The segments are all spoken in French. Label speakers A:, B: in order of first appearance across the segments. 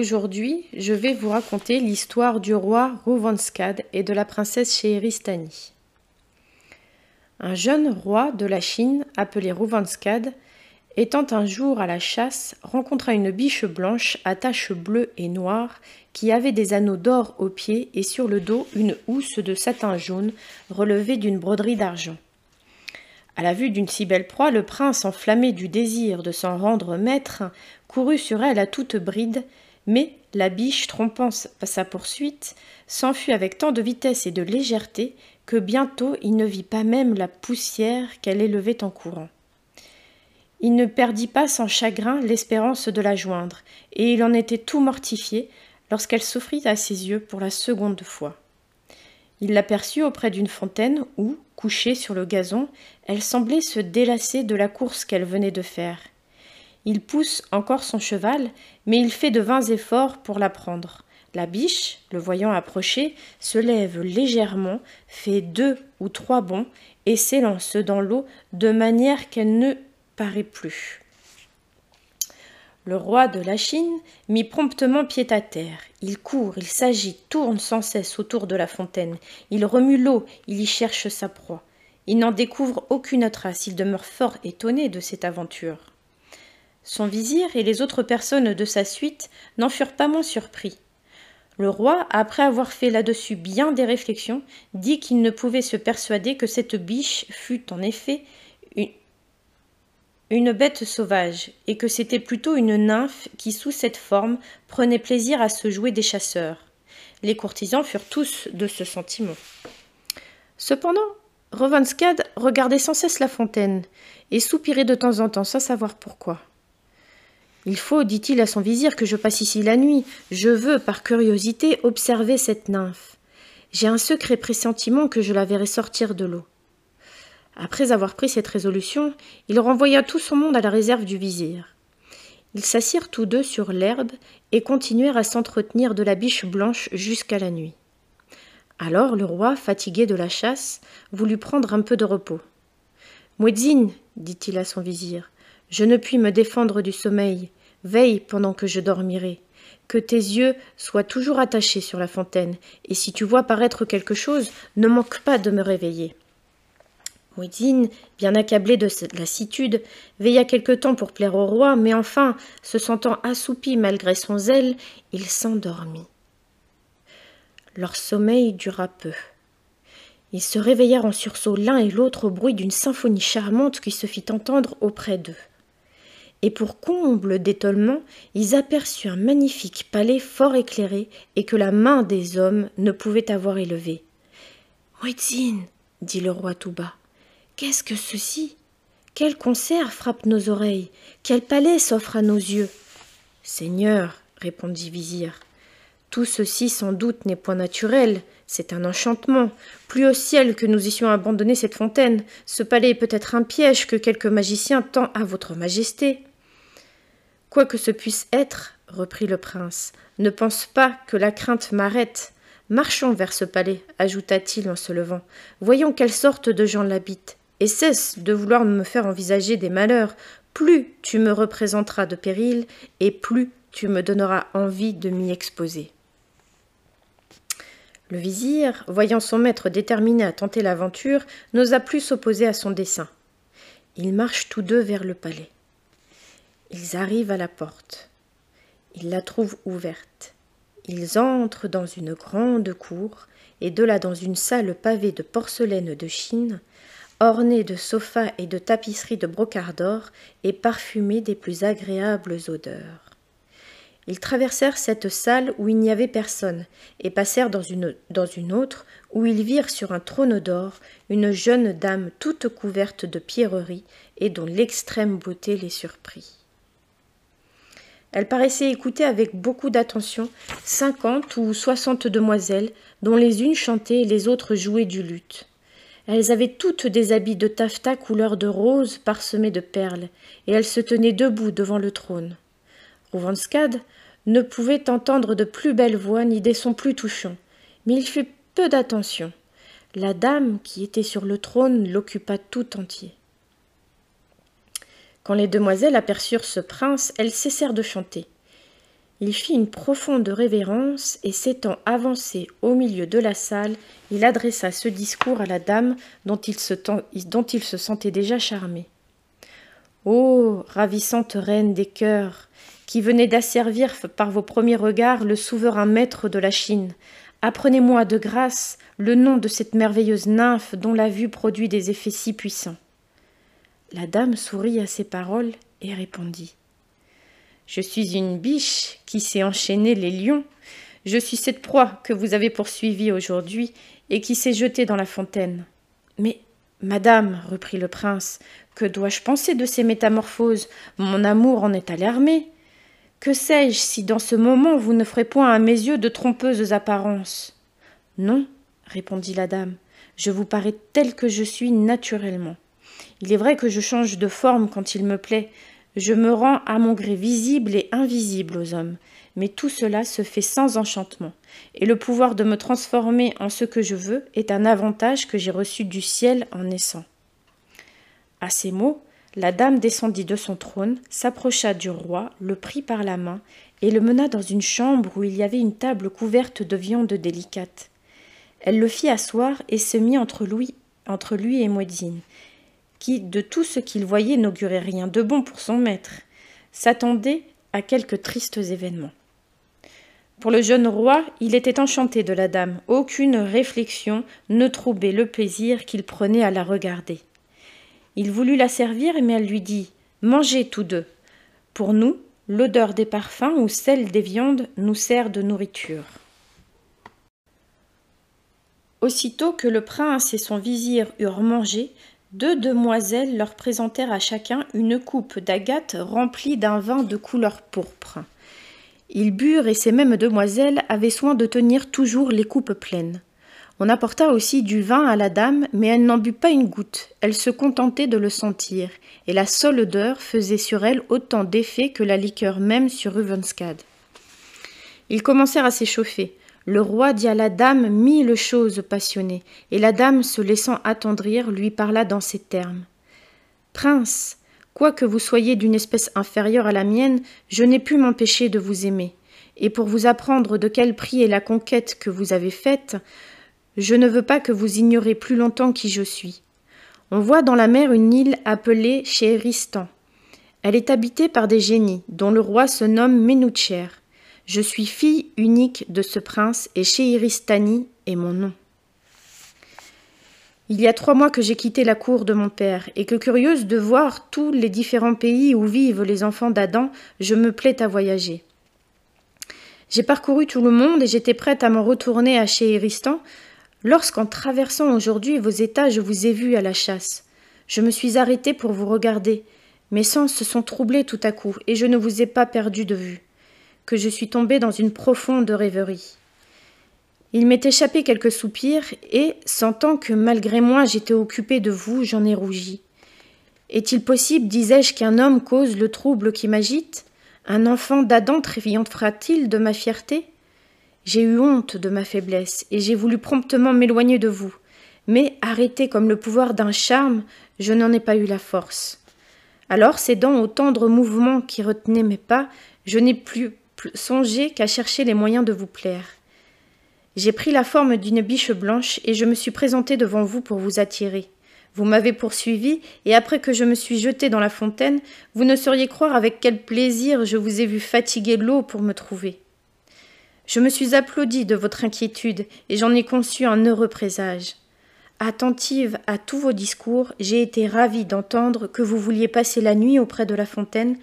A: Aujourd'hui, je vais vous raconter l'histoire du roi Rouvanskad et de la princesse Scheheristani. Un jeune roi de la Chine, appelé Rouvanskad, étant un jour à la chasse, rencontra une biche blanche à taches bleues et noires qui avait des anneaux d'or aux pieds et sur le dos une housse de satin jaune relevée d'une broderie d'argent. À la vue d'une si belle proie, le prince, enflammé du désir de s'en rendre maître, courut sur elle à toute bride, mais la biche, trompant sa poursuite, s'enfuit avec tant de vitesse et de légèreté que bientôt il ne vit pas même la poussière qu'elle élevait en courant. Il ne perdit pas sans chagrin l'espérance de la joindre, et il en était tout mortifié lorsqu'elle s'offrit à ses yeux pour la seconde fois. Il l'aperçut auprès d'une fontaine où, couchée sur le gazon, elle semblait se délasser de la course qu'elle venait de faire. Il pousse encore son cheval, mais il fait de vains efforts pour la prendre. La biche, le voyant approcher, se lève légèrement, fait deux ou trois bonds et s'élance dans l'eau de manière qu'elle ne paraît plus. Le roi de la Chine mit promptement pied à terre. Il court, il s'agite, tourne sans cesse autour de la fontaine. Il remue l'eau, il y cherche sa proie. Il n'en découvre aucune trace, il demeure fort étonné de cette aventure. Son vizir et les autres personnes de sa suite n'en furent pas moins surpris. Le roi, après avoir fait là-dessus bien des réflexions, dit qu'il ne pouvait se persuader que cette biche fût en effet une, bête sauvage, et que c'était plutôt une nymphe qui, sous cette forme, prenait plaisir à se jouer des chasseurs. Les courtisans furent tous de ce sentiment. Cependant, Rovanskad regardait sans cesse la fontaine, et soupirait de temps en temps sans savoir pourquoi. Il faut, dit-il à son vizir, que je passe ici la nuit. Je veux, par curiosité, observer cette nymphe. J'ai un secret pressentiment que je la verrai sortir de l'eau. Après avoir pris cette résolution, il renvoya tout son monde à la réserve du vizir. Ils s'assirent tous deux sur l'herbe et continuèrent à s'entretenir de la biche blanche jusqu'à la nuit. Alors le roi, fatigué de la chasse, voulut prendre un peu de repos. Muezzin, dit-il à son vizir, je ne puis me défendre du sommeil. Veille pendant que je dormirai. Que tes yeux soient toujours attachés sur la fontaine, et si tu vois paraître quelque chose, ne manque pas de me réveiller. Mouidine, bien accablé de lassitude, veilla quelque temps pour plaire au roi, mais enfin, se sentant assoupi malgré son zèle, il s'endormit. Leur sommeil dura peu. Ils se réveillèrent en sursaut l'un et l'autre au bruit d'une symphonie charmante qui se fit entendre auprès d'eux et pour comble d'étonnement, ils aperçurent un magnifique palais fort éclairé et que la main des hommes ne pouvait avoir élevé. Muezzin, dit le roi tout bas, qu'est-ce que ceci? Quel concert frappe nos oreilles? Quel palais s'offre à nos yeux? Seigneur, répondit Vizir, tout ceci sans doute n'est point naturel, c'est un enchantement. Plus au ciel que nous eussions abandonné cette fontaine. Ce palais est peut-être un piège que quelque magicien tend à votre majesté. Quoi que ce puisse être, reprit le prince, ne pense pas que la crainte m'arrête. Marchons vers ce palais, ajouta-t-il en se levant. Voyons quelle sorte de gens l'habitent. Et cesse de vouloir me faire envisager des malheurs. Plus tu me représenteras de périls, et plus tu me donneras envie de m'y exposer. Le vizir, voyant son maître déterminé à tenter l'aventure, n'osa plus s'opposer à son dessein. Ils marchent tous deux vers le palais. Ils arrivent à la porte. Ils la trouvent ouverte. Ils entrent dans une grande cour, et de là dans une salle pavée de porcelaine de Chine, ornée de sofas et de tapisseries de brocart d'or, et parfumée des plus agréables odeurs. Ils traversèrent cette salle où il n'y avait personne, et passèrent dans une, dans une autre où ils virent sur un trône d'or une jeune dame toute couverte de pierreries et dont l'extrême beauté les surprit. Elle paraissait écouter avec beaucoup d'attention cinquante ou soixante demoiselles, dont les unes chantaient et les autres jouaient du luth. Elles avaient toutes des habits de taffetas couleur de rose parsemés de perles, et elles se tenaient debout devant le trône. Rouvanskad ne pouvait entendre de plus belles voix ni des sons plus touchants, mais il fut peu d'attention. La dame qui était sur le trône l'occupa tout entier. Quand les demoiselles aperçurent ce prince, elles cessèrent de chanter. Il fit une profonde révérence et s'étant avancé au milieu de la salle, il adressa ce discours à la dame dont il se, sentait déjà charmé. Ô ravissante reine des cœurs, qui venez d'asservir par vos premiers regards le souverain maître de la Chine, apprenez-moi de grâce le nom de cette merveilleuse nymphe dont la vue produit des effets si puissants. La dame sourit à ces paroles et répondit. Je suis une biche qui s'est enchaîné les lions. Je suis cette proie que vous avez poursuivie aujourd'hui et qui s'est jetée dans la fontaine. Mais, madame, reprit le prince, que dois-je penser de ces métamorphoses? Mon amour en est alarmé. Que sais-je si dans ce moment vous ne ferez point à mes yeux de trompeuses apparences? Non, répondit la dame, je vous parais telle que je suis naturellement. Il est vrai que je change de forme quand il me plaît, je me rends à mon gré visible et invisible aux hommes, mais tout cela se fait sans enchantement, et le pouvoir de me transformer en ce que je veux est un avantage que j'ai reçu du ciel en naissant. À ces mots, la dame descendit de son trône, s'approcha du roi, le prit par la main, et le mena dans une chambre où il y avait une table couverte de viande délicate. Elle le fit asseoir et se mit entre lui, et Mouedzine, qui, de tout ce qu'il voyait, n'augurait rien de bon pour son maître, s'attendait à quelques tristes événements. Pour le jeune roi, il était enchanté de la dame. Aucune réflexion ne troublait le plaisir qu'il prenait à la regarder. Il voulut la servir, mais elle lui dit Mangez tous deux. Pour nous, l'odeur des parfums ou celle des viandes nous sert de nourriture. Aussitôt que le prince et son vizir eurent mangé, deux demoiselles leur présentèrent à chacun une coupe d'agate remplie d'un vin de couleur pourpre. Ils burent et ces mêmes demoiselles avaient soin de tenir toujours les coupes pleines. On apporta aussi du vin à la dame, mais elle n'en but pas une goutte, elle se contentait de le sentir, et la seule odeur faisait sur elle autant d'effet que la liqueur même sur Ruvenskad. Ils commencèrent à s'échauffer. Le roi dit à la dame mille choses passionnées, et la dame, se laissant attendrir, lui parla dans ces termes. Prince, quoique vous soyez d'une espèce inférieure à la mienne, je n'ai pu m'empêcher de vous aimer, et pour vous apprendre de quel prix est la conquête que vous avez faite, je ne veux pas que vous ignorez plus longtemps qui je suis. On voit dans la mer une île appelée Chéristan. Elle est habitée par des génies, dont le roi se nomme. Je suis fille unique de ce prince et Scheheristani est mon nom. Il y a trois mois que j'ai quitté la cour de mon père, et que curieuse de voir tous les différents pays où vivent les enfants d'Adam, je me plais à voyager. J'ai parcouru tout le monde et j'étais prête à m'en retourner à Scheheristan, lorsqu'en traversant aujourd'hui vos états, je vous ai vu à la chasse. Je me suis arrêtée pour vous regarder. Mes sens se sont troublés tout à coup, et je ne vous ai pas perdu de vue que je suis tombée dans une profonde rêverie. Il m'est échappé quelques soupirs, et, sentant que malgré moi j'étais occupée de vous, j'en ai rougi. Est-il possible, disais-je, qu'un homme cause le trouble qui m'agite? Un enfant d'Adam triomphera-t-il de ma fierté? J'ai eu honte de ma faiblesse, et j'ai voulu promptement m'éloigner de vous. Mais, arrêté comme le pouvoir d'un charme, je n'en ai pas eu la force. Alors, cédant au tendre mouvement qui retenait mes pas, je n'ai plus songez qu'à chercher les moyens de vous plaire. J'ai pris la forme d'une biche blanche et je me suis présenté devant vous pour vous attirer. Vous m'avez poursuivi, et après que je me suis jeté dans la fontaine, vous ne sauriez croire avec quel plaisir je vous ai vu fatiguer l'eau pour me trouver. Je me suis applaudi de votre inquiétude, et j'en ai conçu un heureux présage. Attentive à tous vos discours, j'ai été ravie d'entendre que vous vouliez passer la nuit auprès de la fontaine,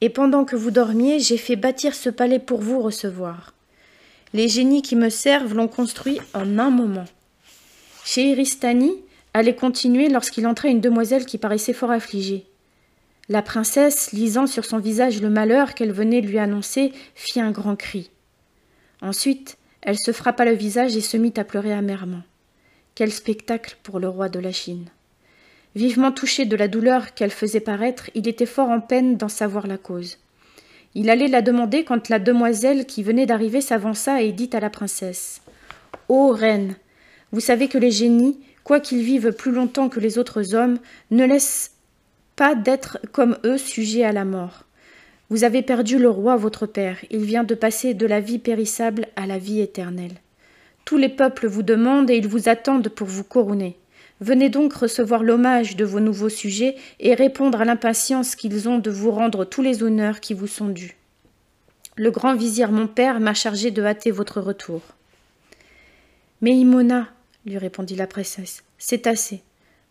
A: et pendant que vous dormiez, j'ai fait bâtir ce palais pour vous recevoir. Les génies qui me servent l'ont construit en un moment. Chez Iristani allait continuer lorsqu'il entra une demoiselle qui paraissait fort affligée. La princesse, lisant sur son visage le malheur qu'elle venait lui annoncer, fit un grand cri. Ensuite, elle se frappa le visage et se mit à pleurer amèrement. Quel spectacle pour le roi de la Chine. Vivement touché de la douleur qu'elle faisait paraître, il était fort en peine d'en savoir la cause. Il allait la demander quand la demoiselle qui venait d'arriver s'avança et dit à la princesse Ô reine, vous savez que les génies, quoiqu'ils vivent plus longtemps que les autres hommes, ne laissent pas d'être comme eux sujets à la mort. Vous avez perdu le roi votre père, il vient de passer de la vie périssable à la vie éternelle. Tous les peuples vous demandent et ils vous attendent pour vous couronner. Venez donc recevoir l'hommage de vos nouveaux sujets et répondre à l'impatience qu'ils ont de vous rendre tous les honneurs qui vous sont dus. Le grand vizir mon père m'a chargé de hâter votre retour. Mais Imona, lui répondit la princesse, c'est assez.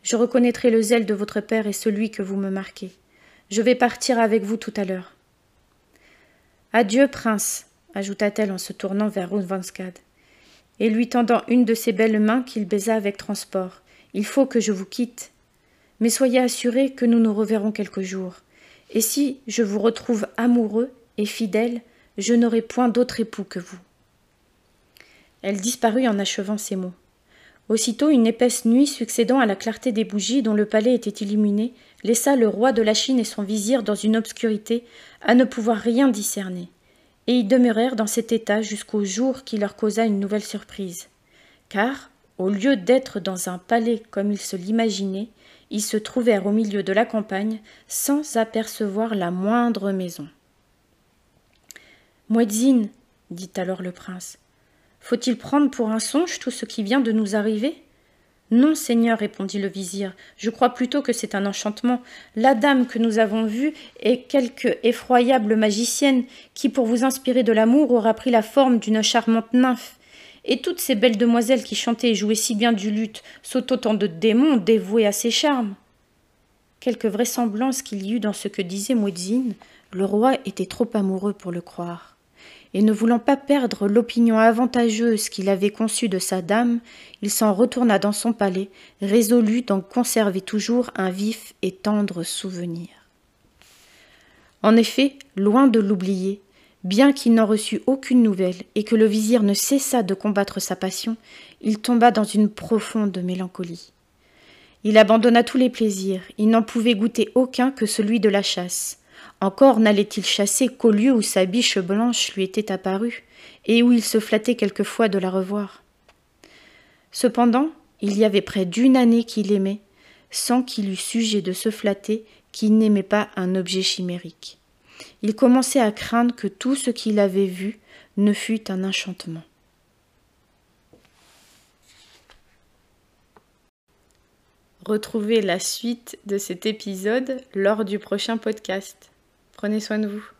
A: Je reconnaîtrai le zèle de votre père et celui que vous me marquez. Je vais partir avec vous tout à l'heure. Adieu, prince, ajouta-t-elle en se tournant vers Rouvanskad, et lui tendant une de ses belles mains qu'il baisa avec transport. Il faut que je vous quitte. Mais soyez assuré que nous nous reverrons quelque jour. Et si je vous retrouve amoureux et fidèle, je n'aurai point d'autre époux que vous. Elle disparut en achevant ces mots. Aussitôt une épaisse nuit succédant à la clarté des bougies dont le palais était illuminé laissa le roi de la Chine et son vizir dans une obscurité à ne pouvoir rien discerner, et y demeurèrent dans cet état jusqu'au jour qui leur causa une nouvelle surprise. Car, au lieu d'être dans un palais comme ils se l'imaginaient, ils se trouvèrent au milieu de la campagne sans apercevoir la moindre maison. Muezzin, dit alors le prince, faut-il prendre pour un songe tout ce qui vient de nous arriver? Non, seigneur, répondit le vizir, je crois plutôt que c'est un enchantement. La dame que nous avons vue est quelque effroyable magicienne qui, pour vous inspirer de l'amour, aura pris la forme d'une charmante nymphe. Et toutes ces belles demoiselles qui chantaient et jouaient si bien du luth sont autant de démons dévoués à ses charmes. Quelque vraisemblance qu'il y eût dans ce que disait Muezzin, le roi était trop amoureux pour le croire et ne voulant pas perdre l'opinion avantageuse qu'il avait conçue de sa dame, il s'en retourna dans son palais, résolu d'en conserver toujours un vif et tendre souvenir. En effet, loin de l'oublier, bien qu'il n'en reçût aucune nouvelle et que le vizir ne cessât de combattre sa passion, il tomba dans une profonde mélancolie. Il abandonna tous les plaisirs, il n'en pouvait goûter aucun que celui de la chasse. Encore n'allait-il chasser qu'au lieu où sa biche blanche lui était apparue, et où il se flattait quelquefois de la revoir. Cependant, il y avait près d'une année qu'il aimait, sans qu'il eût sujet de se flatter qu'il n'aimait pas un objet chimérique. Il commençait à craindre que tout ce qu'il avait vu ne fût un enchantement. Retrouvez la suite de cet épisode lors du prochain podcast. Prenez soin de vous.